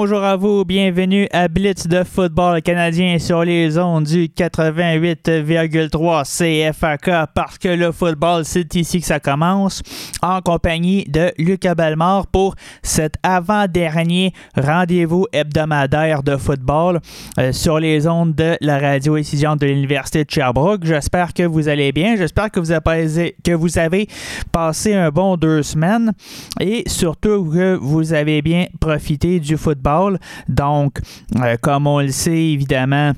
Bonjour à vous, bienvenue à Blitz de football canadien sur les ondes du 88,3 CFAK parce que le football, c'est ici que ça commence, en compagnie de Lucas Belmort pour cet avant-dernier rendez-vous hebdomadaire de football euh, sur les ondes de la radio étudiante de l'Université de Sherbrooke. J'espère que vous allez bien, j'espère que vous avez, que vous avez passé un bon deux semaines et surtout que vous avez bien profité du football. Donc, euh, comme on le sait, évidemment,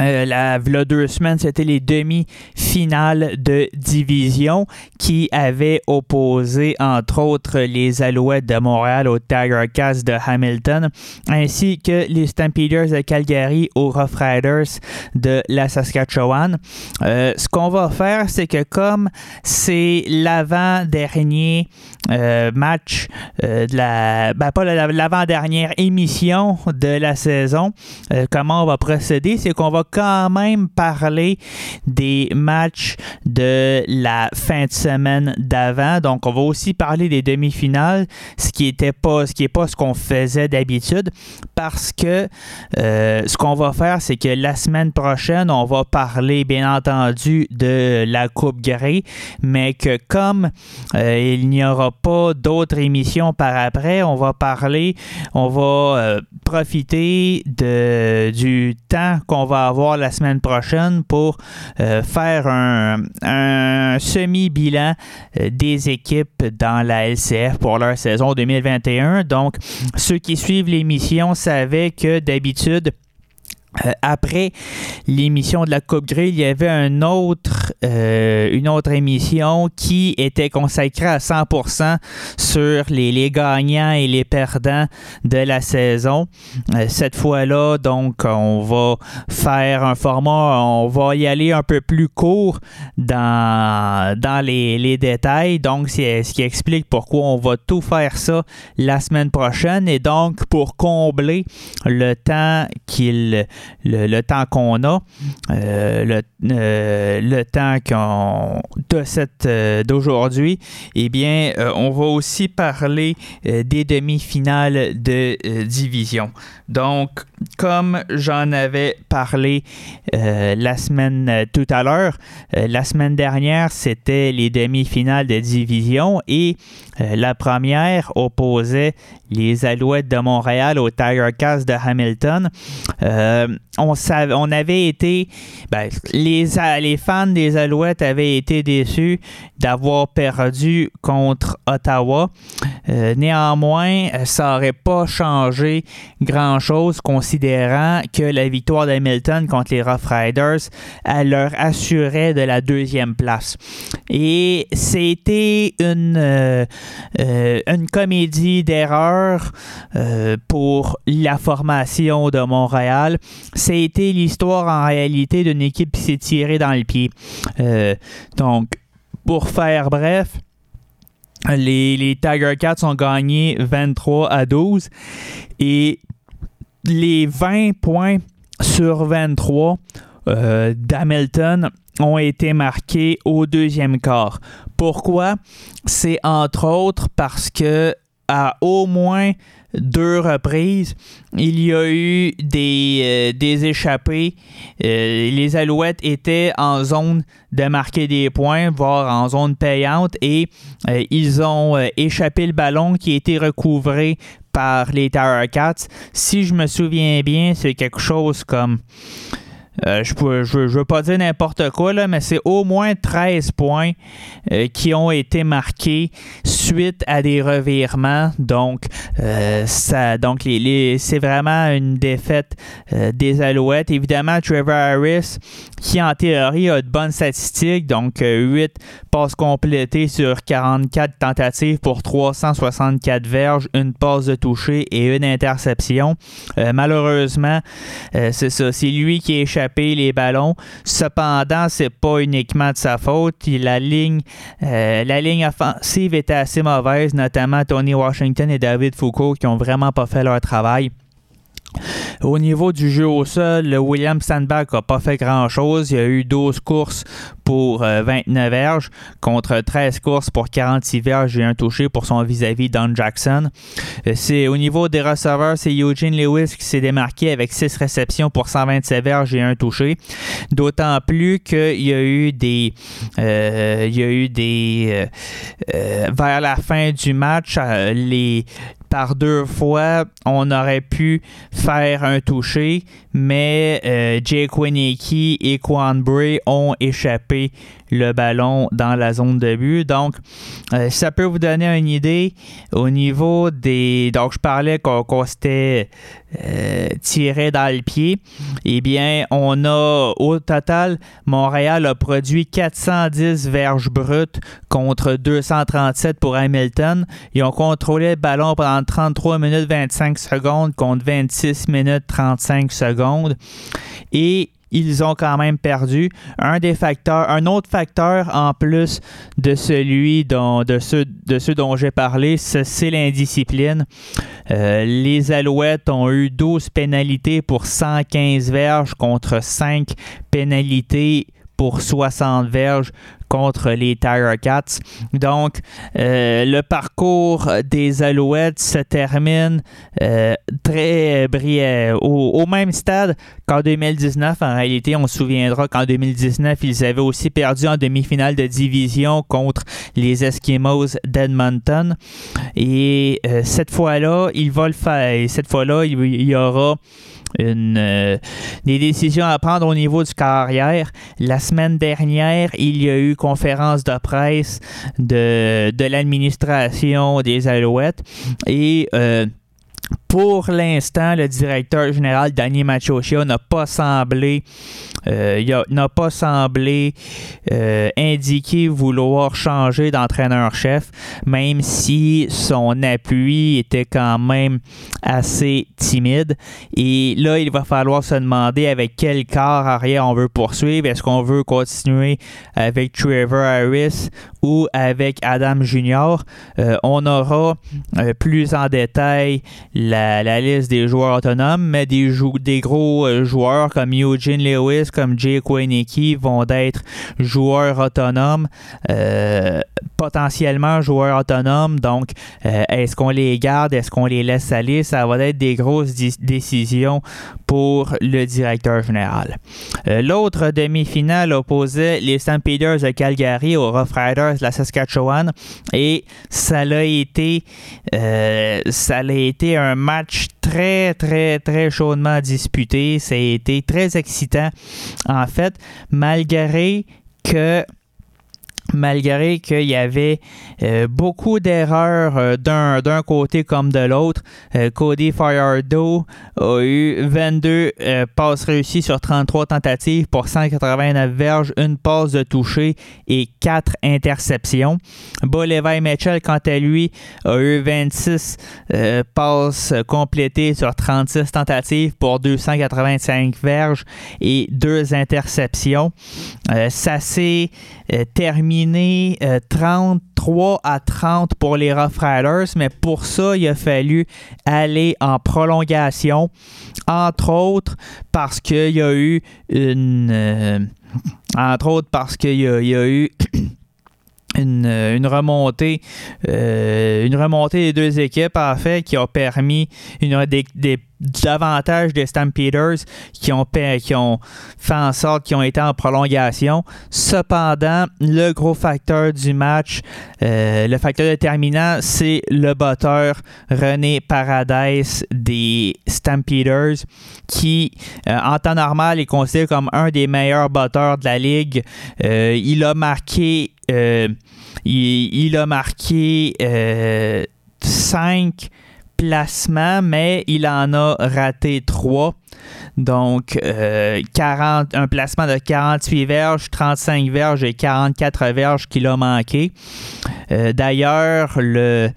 euh, la, deux semaines, c'était les demi-finales de division qui avaient opposé, entre autres, les Alouettes de Montréal au Tiger Cats de Hamilton, ainsi que les Stampeders de Calgary aux Rough Riders de la Saskatchewan. Euh, ce qu'on va faire, c'est que comme c'est l'avant-dernier euh, match euh, de la... Ben, pas l'avant-dernière émission de la saison, euh, comment on va procéder, c'est qu'on va quand même parler des matchs de la fin de semaine d'avant. Donc, on va aussi parler des demi-finales, ce qui était pas, ce qui pas ce qu'on faisait d'habitude, parce que ce qu'on va faire, c'est que la semaine prochaine, on va parler, bien entendu, de la Coupe Grey, mais que comme il n'y aura pas d'autres émissions par après, on va parler, on va euh, profiter de, du temps qu'on va avoir la semaine prochaine pour euh, faire un, semi-bilan euh, des équipes dans la LCF pour leur saison 2021. Donc, ceux qui suivent l'émission savaient que d'habitude, euh, après l'émission de la Coupe Grey, il y avait autre, euh, une autre émission qui était consacrée à 100% sur les, les, gagnants et les perdants de la saison. Euh, cette fois-là, donc, on va faire un format, on va y aller un peu plus court dans, dans les, les détails. Donc, c'est ce qui explique pourquoi on va tout faire ça la semaine prochaine. Et donc, pour combler le temps qu'il le, temps qu'on a, euh, le, euh, le, temps qu'on de cette euh, d'aujourd'hui, eh bien, on va aussi parler des demi-finales de division. Donc, comme j'en avais parlé la semaine tout à l'heure, la semaine dernière, c'était les demi-finales de division et la première opposait les Alouettes de Montréal au Tiger de Hamilton. Euh, on, savait, on avait été, ben, les, les fans des Alouettes avaient été déçus d'avoir perdu contre Ottawa. Euh, néanmoins, ça n'aurait pas changé grand-chose considérant que la victoire d'Hamilton contre les Rough Riders elle leur assurait de la deuxième place. Et c'était une, euh, euh, une comédie d'erreur euh, pour la formation de Montréal. C'était l'histoire en réalité d'une équipe qui s'est tirée dans le pied. Donc, pour faire bref, les, les, Tiger Cats ont gagné 23 à 12 et les 20 points sur 23 euh, d'Hamilton ont été marqués au deuxième quart. Pourquoi? C'est entre autres parce que à au moins deux reprises, il y a eu des, euh, échappées. Euh, les Alouettes étaient en zone de marquer des points, voire en zone payante, et ils ont échappé le ballon qui a été recouvré par les Tower Cats. Si je me souviens bien, c'est quelque chose comme euh, je ne je, veux pas dire n'importe quoi, là, mais c'est au moins 13 points euh, qui ont été marqués suite à des revirements. Donc, euh, ça, donc c'est vraiment une défaite des Alouettes. Évidemment, Trevor Harris, qui en théorie a de bonnes statistiques, donc 8 passes complétées sur 44 tentatives pour 364 verges, une passe de toucher et une interception. malheureusement, c'est ça, c'est lui qui est échappé les ballons. Cependant, c'est pas uniquement de sa faute. La ligne, euh, la ligne offensive était assez mauvaise, notamment Tony Washington et David Foucault qui ont vraiment pas fait leur travail. Au niveau du jeu au sol, le William Sandberg n'a pas fait grand-chose. Il y a eu 12 courses pour 29 euh, verges contre 13 courses pour 46 verges et un touché pour son vis-à-vis Don Jackson. Euh, c'est au niveau des receveurs, c'est Eugene Lewis qui s'est démarqué avec 6 réceptions pour 127 verges et un touché. D'autant plus qu'il y a eu des euh, il y a eu des vers la fin du match les par deux fois, on aurait pu faire un toucher, mais euh, Jake Winicky et Quan Bray ont échappé le ballon dans la zone de but. Donc, euh, ça peut vous donner une idée au niveau des. Donc, je parlais qu'on s'était euh, tiré dans le pied. Eh bien, on a au total, Montréal a produit 410 verges brutes contre 237 pour Hamilton. Ils ont contrôlé le ballon pendant 33 minutes 25 secondes contre 26 minutes 35 secondes. Et ils ont quand même perdu. Un des facteurs, un autre facteur en plus de celui dont, de ceux, de dont j'ai parlé, c'est l'indiscipline. Euh, les Alouettes ont eu 12 pénalités pour 115 verges contre 5 pénalités pour 60 verges contre les Tiger Cats. Donc, euh, le parcours des Alouettes se termine euh, très brillant, au, même stade qu'en 2019. En réalité, on se souviendra qu'en 2019, ils avaient aussi perdu en demi-finale de division contre les Eskimos d'Edmonton. Et euh, cette fois-là, il va le faire. cette fois-là, il y aura euh, des décisions à prendre au niveau du carrière. La semaine dernière, il y a eu conférence de presse de, de l'administration des Alouettes. Et euh, pour l'instant, le directeur général Danny Machochia n'a pas semblé euh, pas semblé euh, indiquer vouloir changer d'entraîneur-chef, même si son appui était quand même assez timide. Et là, il va falloir se demander avec quel corps arrière on veut poursuivre. Est-ce qu'on veut continuer avec Trevor Harris ou avec Adam Junior? Euh, on aura plus en détail la la, liste des joueurs autonomes, mais des, des gros euh, joueurs comme Eugene Lewis, comme Jake Winicky vont être joueurs autonomes, euh, potentiellement joueurs autonomes. Donc, euh, est-ce qu'on les garde, est-ce qu'on les laisse aller? Ça va être des grosses décisions pour le directeur général. L'autre demi-finale opposait les Stampeders de Calgary aux Rough Riders de la Saskatchewan et ça a été, ça a été un match match très, très, très chaudement disputé. Ça a été très excitant, en fait, malgré que malgré qu'il y avait euh, beaucoup d'erreurs euh, d'un, côté comme de l'autre. Euh, Cody Firedo a eu 22 passes réussies sur 33 tentatives pour 189 verges, une passe de toucher et 4 interceptions. Levi Mitchell, quant à lui, a eu 26 passes complétées sur 36 tentatives pour 285 verges et 2 interceptions. ça s'est terminé 33 à 30 pour les Rough Riders, mais pour ça, il a fallu aller en prolongation, entre autres parce qu'il y a eu une... Euh, entre autres parce qu'il y, a eu... Une, remontée une remontée des deux équipes en fait qui a permis une, des, davantage des Stampeders qui ont, fait en sorte qu'ils ont été en prolongation. Cependant, le gros facteur du match, euh, le facteur déterminant, c'est le batteur René Paradise des Stampeders qui, euh, en temps normal, est considéré comme un des meilleurs batteurs de la ligue. Euh, il a marqué, il, a marqué 5 placements, mais il en a raté 3. Donc, 40, euh, un placement de 48 verges, 35 verges et 44 verges qu'il a manqué. Euh, d'ailleurs, le,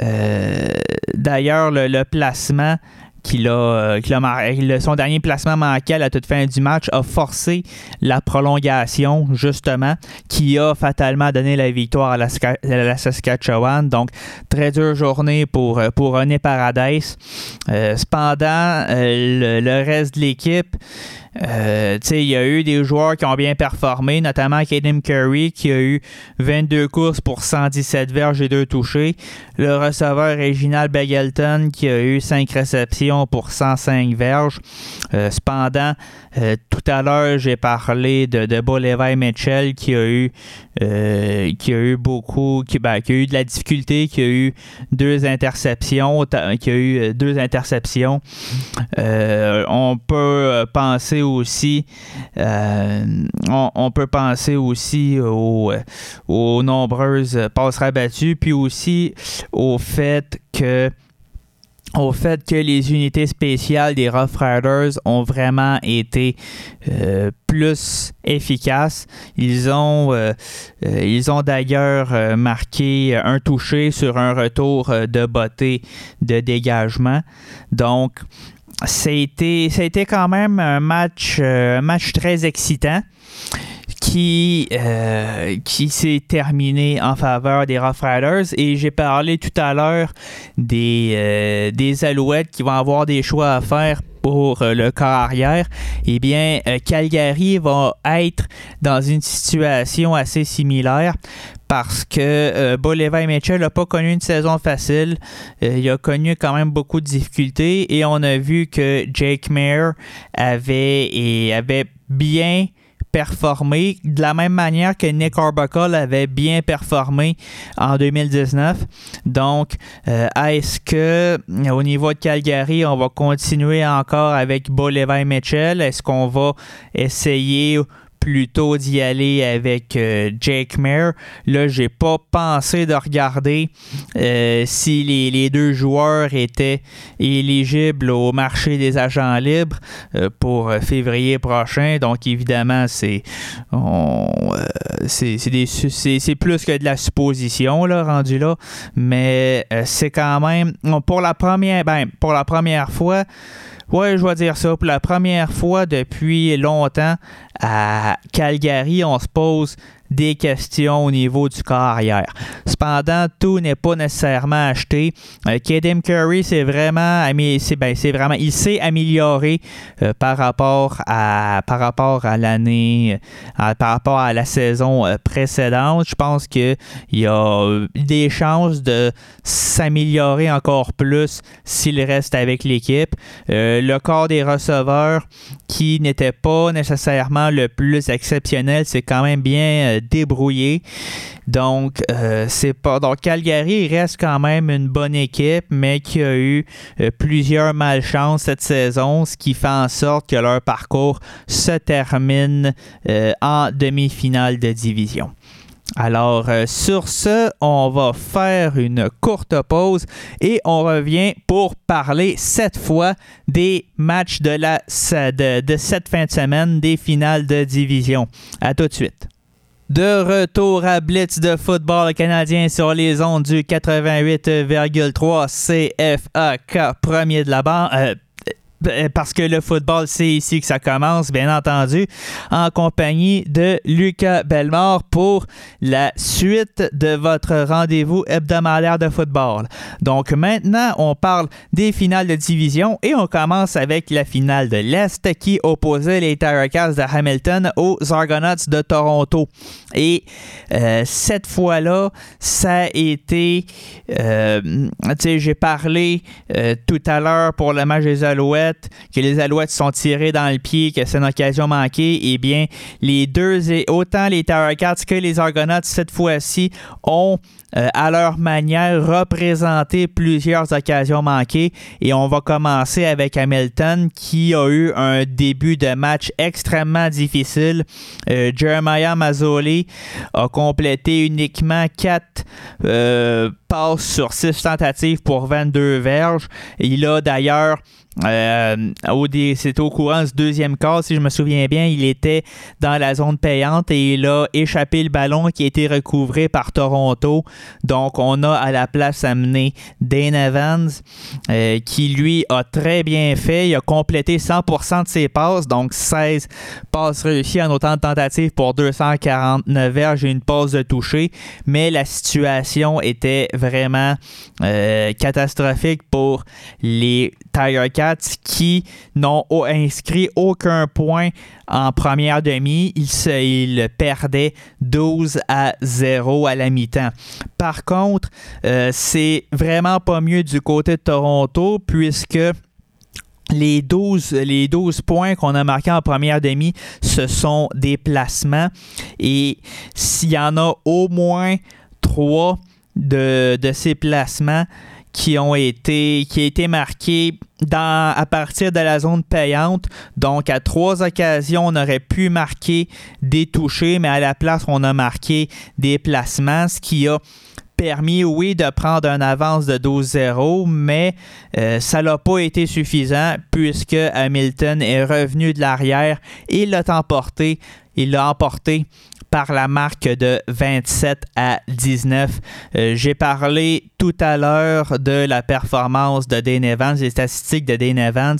euh, d'ailleurs le, placement a, euh, son dernier placement manqué à la toute fin du match a forcé la prolongation, justement, qui a fatalement donné la victoire à la, Saskatchewan. Donc, très dure journée pour, euh, René Paradise. Euh, cependant, le, reste de l'équipe, euh, il y a eu des joueurs qui ont bien performé, notamment Kaden Curry qui a eu 22 courses pour 117 verges et 2 touchés. Le receveur Reginald Begelton qui a eu 5 réceptions pour 105 verges. Euh, cependant, euh, tout à l'heure, j'ai parlé de, de Mitchell qui a eu qui a eu beaucoup, ben, qui, a eu de la difficulté, qui a eu deux interceptions, qui a eu deux interceptions. on peut penser aussi, on, peut penser aussi aux, aux nombreuses passes rabattues, puis aussi au fait que au fait que les unités spéciales des Rough Riders ont vraiment été euh, plus efficaces. Ils ont, euh, euh, ils ont d'ailleurs marqué un touché sur un retour de beauté de dégagement. Donc, ça a été, quand même un match, un match très excitant qui, euh, qui s'est terminé en faveur des Rough Riders. Et j'ai parlé tout à l'heure euh, des Alouettes qui vont avoir des choix à faire pour euh, le corps arrière, eh bien, Calgary va être dans une situation assez similaire parce que euh, Mitchell n'a pas connu une saison facile. il a connu quand même beaucoup de difficultés et on a vu que Jake Mayer avait, et avait bien performé de la même manière que Nick Arbuckle avait bien performé en 2019. Donc, euh, est-ce que au niveau de Calgary, on va continuer encore avec Bo Mitchell? Est-ce qu'on va essayer plutôt d'y aller avec euh, Jake Mayer. Là, j'ai pas pensé de regarder euh, si les, deux joueurs étaient éligibles au marché des agents libres euh, pour février prochain. Donc, évidemment, c'est c'est plus que de la supposition là, rendu là, mais c'est quand même pour la première ben, pour la première fois Ouais, je vais dire ça. Pour la première fois depuis longtemps, à Calgary, on se pose des questions au niveau du corps arrière. Cependant, tout n'est pas nécessairement acheté. Euh, Curry, c'est vraiment, ben, vraiment, il s'est amélioré euh, par rapport à, par rapport à l'année, par rapport à la saison euh, précédente. Je pense qu'il y a des chances de s'améliorer encore plus s'il reste avec l'équipe. Euh, le corps des receveurs, qui n'était pas nécessairement le plus exceptionnel, c'est quand même bien débrouillé. Donc, euh, c'est pas. Donc, Calgary reste quand même une bonne équipe, mais qui a eu euh, plusieurs malchances cette saison, ce qui fait en sorte que leur parcours se termine euh, en demi-finale de division. Alors, sur ce, on va faire une courte pause et on revient pour parler cette fois des matchs de, la, de, cette fin de semaine, des finales de division. À tout de suite. De retour à Blitz de football canadien sur les ondes du 88,3 CFAK, premier de la bande. Euh, euh, parce que le football, c'est ici que ça commence, bien entendu, en compagnie de Lucas Bellemare pour la suite de votre rendez-vous hebdomadaire de football. Donc maintenant, on parle des finales de division et on commence avec la finale de l'Est qui opposait les Tiger Cats de Hamilton aux Argonauts de Toronto. Et euh, cette fois-là, ça a été, euh, tu sais, j'ai parlé tout à l'heure pour le match des Alouettes que les Alouettes sont tirés dans le pied, que c'est une occasion manquée, eh bien, les deux, autant les Tower Cats que les Argonauts, cette fois-ci, ont euh, à leur manière représenté plusieurs occasions manquées et on va commencer avec Hamilton qui a eu un début de match extrêmement difficile. Euh, Jeremiah Mazzoli a complété uniquement 4 euh, passes sur 6 tentatives pour 22 verges. Il a d'ailleurs euh, C'était au courant du deuxième quart, si je me souviens bien, il était dans la zone payante et il a échappé le ballon qui a été recouvré par Toronto. Donc, on a à la place amené Dane Evans, euh, qui lui a très bien fait. Il a complété 100% de ses passes, donc 16 passes réussies en autant de tentatives pour 249 verges et une passe de toucher. Mais la situation était vraiment euh, catastrophique pour les Tiger Cats qui n'ont inscrit aucun point en première demi. Ils, perdaient 12 à 0 à la mi-temps. Par contre, euh, c'est vraiment pas mieux du côté de Toronto puisque les 12, les 12 points qu'on a marqués en première demi, ce sont des placements. Et s'il y en a au moins 3 de, de ces placements qui ont été qui a été marqués dans, à partir de la zone payante. Donc, à trois occasions, on aurait pu marquer des touchés, mais à la place, on a marqué des placements, ce qui a permis, oui, de prendre une avance de 12-0, mais euh, ça n'a pas été suffisant puisque Hamilton est revenu de l'arrière et l'a emporté. Il l'a emporté par la marque de 27 à 19. Euh, j'ai parlé tout à l'heure de la performance de Dane Evans, des statistiques de Dane Evans.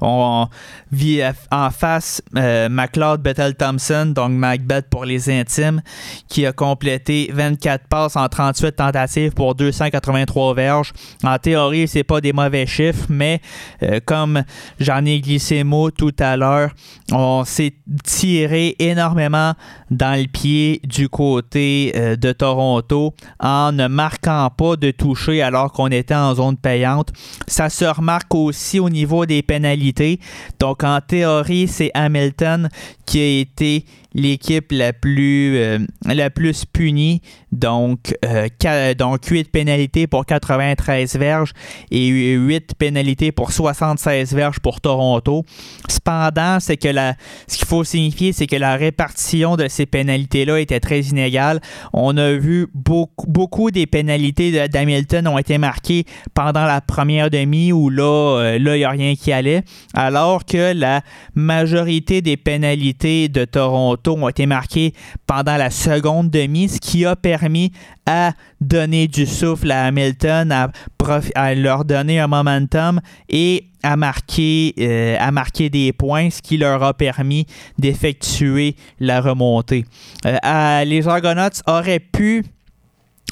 On vit en face euh, McLeod Bethel Thompson, donc Macbeth pour les intimes, qui a complété 24 passes en 38 tentatives pour 283 verges. En théorie, c'est pas des mauvais chiffres, mais euh, comme j'en ai glissé mot tout à l'heure, on s'est tiré énormément dans le pied du côté euh, de Toronto en ne marquant pas de toucher alors qu'on était en zone payante. Ça se remarque aussi au niveau des pénalités. Donc en théorie, c'est Hamilton qui a été l'équipe la plus euh, la plus punie. Donc, euh, donc 8 pénalités pour 93 verges et 8 pénalités pour 76 verges pour Toronto. Cependant, c'est que la, ce qu'il faut signifier, c'est que la répartition de ces pénalités-là était très inégale. On a vu beaucoup, beaucoup des pénalités d'Hamilton ont été marquées pendant la première demi où là, euh, là, il n'y a rien qui allait. Alors que la majorité des pénalités de Toronto ont été marqués pendant la seconde demi, ce qui a permis à donner du souffle à Hamilton, à, leur donner un momentum et à marquer, euh, à marquer des points, ce qui leur a permis d'effectuer la remontée. Euh, les Argonauts auraient pu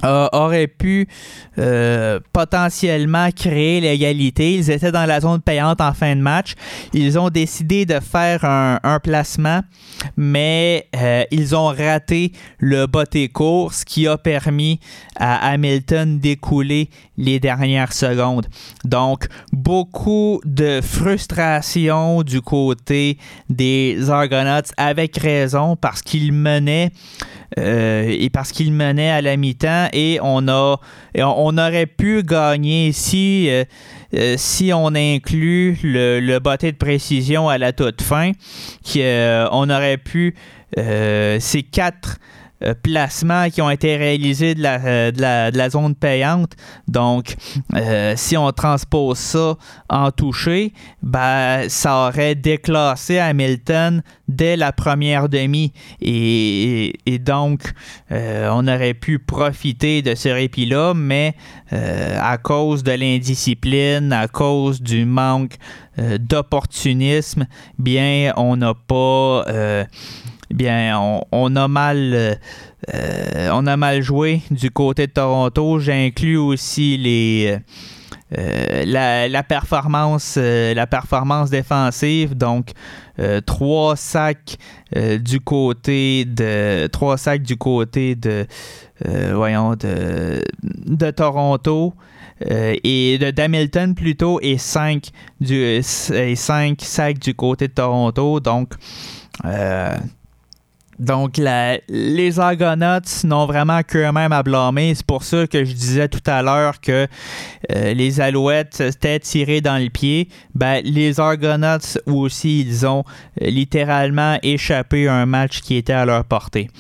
aurait pu euh, potentiellement créer l'égalité. Ils étaient dans la zone payante en fin de match. Ils ont décidé de faire un, placement, mais euh, ils ont raté le botté court, ce qui a permis à Hamilton d'écouler les dernières secondes. Donc, beaucoup de frustration du côté des Argonauts, avec raison, parce qu'ils menaient euh, et parce qu'il menait à la mi-temps et on aurait pu gagner si euh, euh, si on inclut le, le botté de précision à la toute fin, qui, on aurait pu ces quatre euh, placements qui ont été réalisés de la, de la, zone payante. Donc, si on transpose ça en toucher, ben, ça aurait déclassé Hamilton dès la première demi. Et, donc, on aurait pu profiter de ce répit-là, mais à cause de l'indiscipline, à cause du manque d'opportunisme, bien, on n'a pas bien, on, a mal. Euh, on a mal joué du côté de Toronto. J'inclus aussi les. Euh, la, performance la performance défensive donc trois sacs du côté de trois sacs du côté de voyons de, Toronto et de d'Hamilton plutôt et cinq du et cinq sacs du côté de Toronto donc donc, les Argonauts n'ont vraiment qu'eux-mêmes à blâmer. C'est pour ça que je disais tout à l'heure que euh, les Alouettes étaient tirés dans le pied. Ben, les Argonauts aussi, ils ont euh, littéralement échappé à un match qui était à leur portée.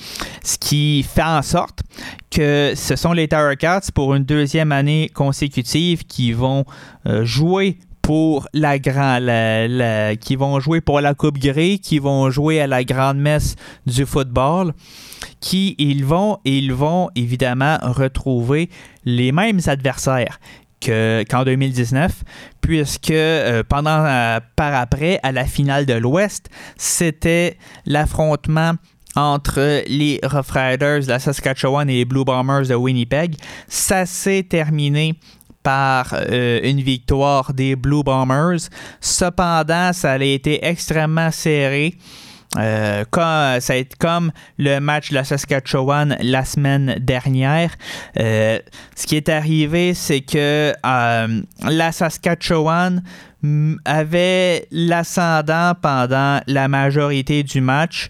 Ce qui fait en sorte que ce sont les Tower Cats pour une deuxième année consécutive qui vont euh, jouer pour la grande qui vont jouer pour la Coupe Grey, qui vont jouer à la grande messe du football, qui ils vont ils vont évidemment retrouver les mêmes adversaires qu'en 2019, puisque euh, pendant euh, par après à la finale de l'Ouest, c'était l'affrontement entre les Rough Riders de la Saskatchewan et les Blue Bombers de Winnipeg. Ça s'est terminé par euh, une victoire des Blue Bombers. Cependant, ça a été extrêmement serré. Euh, comme, ça a été comme le match de la Saskatchewan la semaine dernière. Euh, ce qui est arrivé, c'est que la Saskatchewan avait l'ascendant pendant la majorité du match,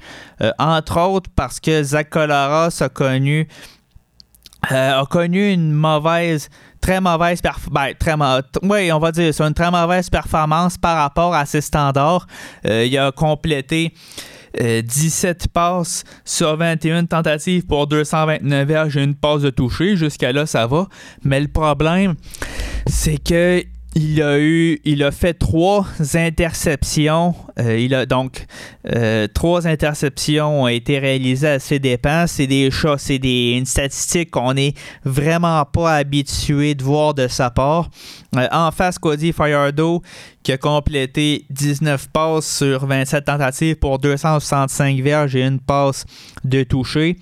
entre autres parce que Zach Collaros a connu, a connu une mauvaise très mauvaise ben, très oui, on va dire c'est une très mauvaise performance par rapport à ses standards. Euh, il a complété 17 euh, passes sur 21 tentatives pour 229 verges et une passe de toucher. Jusqu'à là, ça va. Mais le problème, c'est que il a eu, il a fait trois interceptions. Euh, il a donc euh, trois interceptions ont été réalisées à ses dépens. C'est des chats, c'est des une statistique qu'on n'est vraiment pas habitué de voir de sa part. Euh, en face, Cody Firedo qui a complété 19 passes sur 27 tentatives pour 265 verges et une passe de toucher.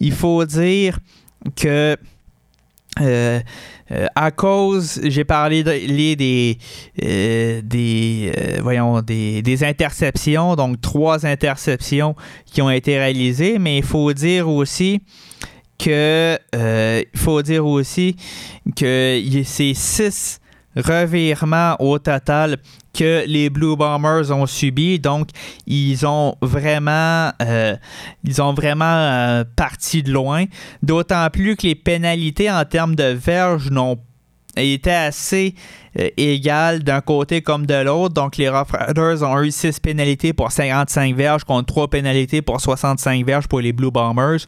Il faut dire que euh, à cause, j'ai parlé des, euh, des, euh, voyons, des, des, interceptions, donc trois interceptions qui ont été réalisées, mais il faut dire aussi que il faut dire aussi que c'est six revirements au total que les Blue Bombers ont subi. Donc, ils ont vraiment, euh, ils ont vraiment euh, parti de loin. D'autant plus que les pénalités en termes de verges n'ont été assez euh, égales d'un côté comme de l'autre. Donc, les Rough Riders ont eu 6 pénalités pour 55 verges contre 3 pénalités pour 65 verges pour les Blue Bombers.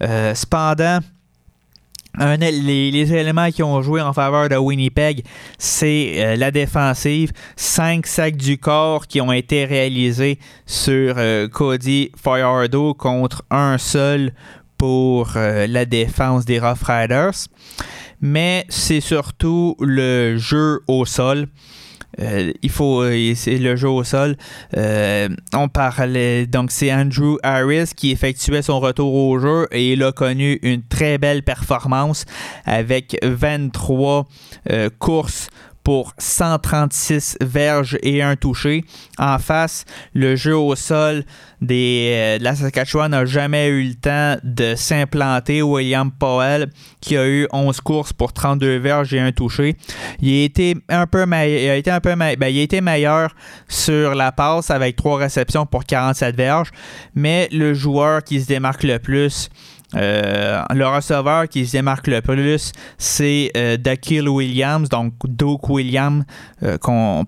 cependant, les, éléments qui ont joué en faveur de Winnipeg, c'est euh, la défensive. Cinq sacs du corps qui ont été réalisés sur euh, Cody Fajardo contre un seul pour euh, la défense des Rough Riders. Mais c'est surtout le jeu au sol. Euh, il faut, euh, c'est le jeu au sol. Euh, on parlait, donc c'est Andrew Harris qui effectuait son retour au jeu et il a connu une très belle performance avec 23 courses pour 136 verges et un touché. En face, le jeu au sol des, euh, de la Saskatchewan n'a jamais eu le temps de s'implanter. William Powell, qui a eu 11 courses pour 32 verges et un touché. Il a été un peu, il a été un peu ben, il a été meilleur sur la passe avec 3 réceptions pour 47 verges. Mais le joueur qui se démarque le plus, le receveur qui se démarque le plus, c'est Dakil Williams, donc Doak Williams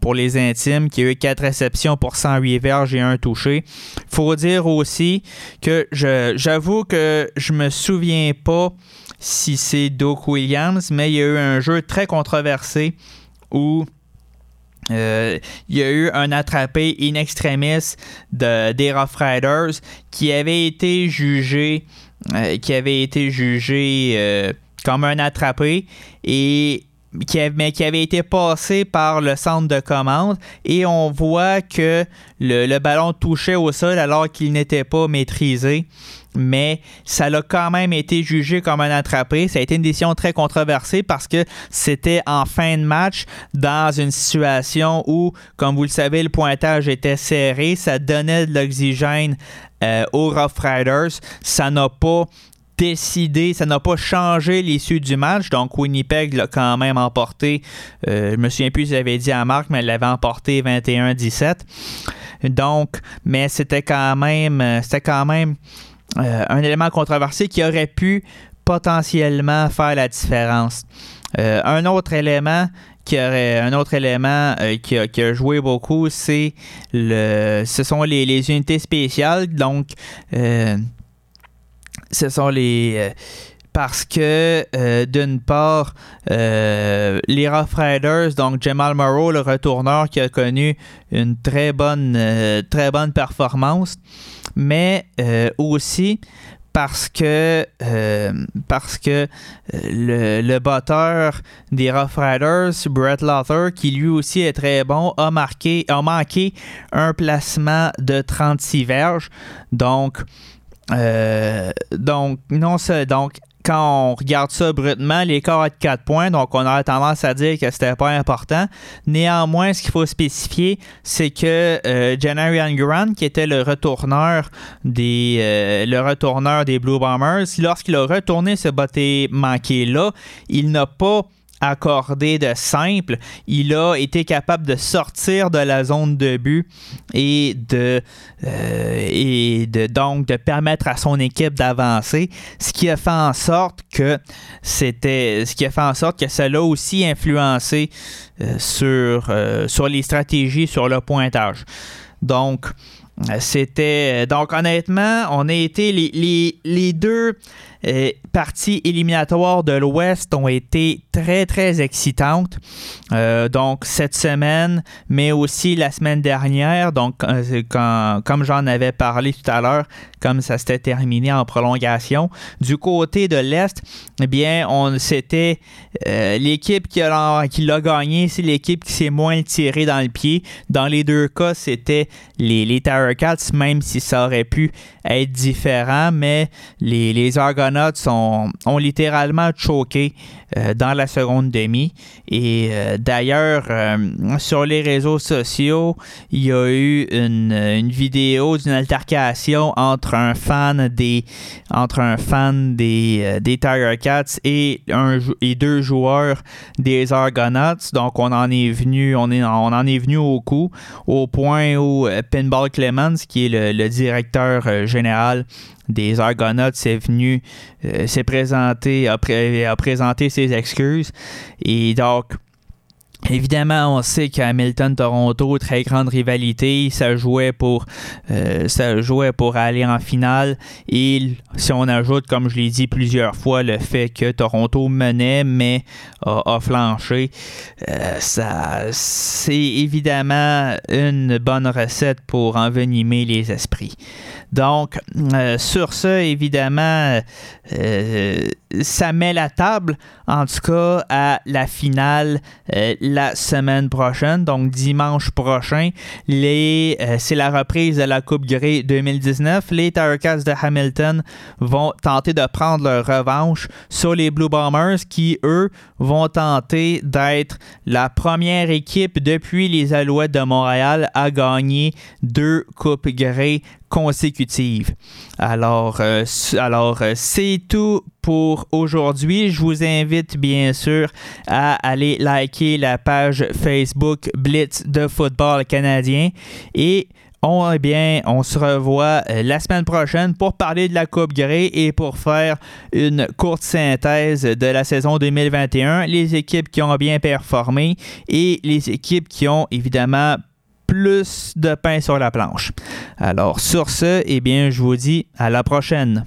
pour les intimes, qui a eu 4 réceptions pour 108 verges et un touché. faut dire aussi que j'avoue que je me souviens pas si c'est Doak Williams, mais il y a eu un jeu très controversé où euh, il y a eu un attrapé in extremis de, des Rough Riders qui avait été jugé, euh, qui avait été jugé euh, comme un attrapé et qui mais qui avait été passé par le centre de commande et on voit que le, le ballon touchait au sol alors qu'il n'était pas maîtrisé mais ça a quand même été jugé comme un attrapé. Ça a été une décision très controversée parce que c'était en fin de match dans une situation où, comme vous le savez, le pointage était serré. Ça donnait de l'oxygène euh, aux Rough Riders. Ça n'a pas décidé, ça n'a pas changé l'issue du match. Donc Winnipeg l'a quand même emporté. Euh, je me souviens plus si j'avais dit à Marc, mais elle l'avait emporté 21-17. Donc, mais c'était quand même, euh, c'était quand même euh, un élément controversé qui aurait pu potentiellement faire la différence. Euh, un autre élément un autre élément euh, qui, a, joué beaucoup, c'est le ce sont les, unités spéciales. Donc ce sont les parce que d'une part, les Rough Riders, donc Jamal Morrow, le retourneur qui a connu une très bonne, très bonne performance, mais euh, aussi parce que euh, parce que euh, le, batteur des Rough Riders, Brett Lothar, qui lui aussi est très bon, a marqué a manqué un placement de 36 verges. Donc donc non donc quand on regarde ça brutement, l'écart est de 4 points, donc on aurait tendance à dire que c'était pas important. Néanmoins, ce qu'il faut spécifier, c'est que euh, Janarian Grant, qui était le retourneur des euh, le retourneur des Blue Bombers, lorsqu'il a retourné ce botté manqué là, il n'a pas accordé de simple, il a été capable de sortir de la zone de but et de, euh, et de donc de permettre à son équipe d'avancer, ce qui a fait en sorte que c'était ce a aussi influencé euh, sur, euh, sur les stratégies sur le pointage. Donc c'était donc honnêtement, on a été les, les, les deux euh, parties éliminatoires de l'Ouest ont été très, très excitantes. Euh, donc, cette semaine, mais aussi la semaine dernière, donc, euh, comme j'en avais parlé tout à l'heure, comme ça s'était terminé en prolongation. Du côté de l'Est, eh bien, c'était l'équipe qui, a, qui l'a gagné, c'est l'équipe qui s'est moins tirée dans le pied. Dans les deux cas, c'était les, les même si ça aurait pu être différent, mais les, les sont, ont littéralement choqué dans la seconde demi. Et euh, d'ailleurs, euh, sur les réseaux sociaux, il y a eu une, vidéo d'une altercation entre un fan des entre un fan des, des Tiger Cats et, un, et deux joueurs des Argonauts. Donc on en est venu, on, est, on en est venu au coup, au point où Pinball Clemens, qui est le, directeur général des Argonauts s'est venu, euh, s'est présenté, a, présenté ses excuses. Et donc, Évidemment, on sait qu'à Hamilton-Toronto, très grande rivalité, ça jouait pour euh, ça jouait pour aller en finale. Et si on ajoute, comme je l'ai dit plusieurs fois, le fait que Toronto menait mais a, flanché, euh, ça c'est évidemment une bonne recette pour envenimer les esprits. Donc, euh, sur ça, évidemment, euh, ça met la table, en tout cas, à la finale euh, la semaine prochaine, donc dimanche prochain. c'est la reprise de la Coupe Grey 2019. Les Ticats de Hamilton vont tenter de prendre leur revanche sur les Blue Bombers qui, eux, vont tenter d'être la première équipe depuis les Alouettes de Montréal à gagner deux Coupes Grey consécutives. Alors, euh, alors euh, c'est tout pour aujourd'hui. Je vous invite bien sûr à aller liker la page Facebook Blitz de football canadien et on, eh bien, on se revoit euh, la semaine prochaine pour parler de la Coupe Grey et pour faire une courte synthèse de la saison 2021, les équipes qui ont bien performé et les équipes qui ont évidemment plus de pain sur la planche. Alors sur ce, eh bien, je vous dis à la prochaine.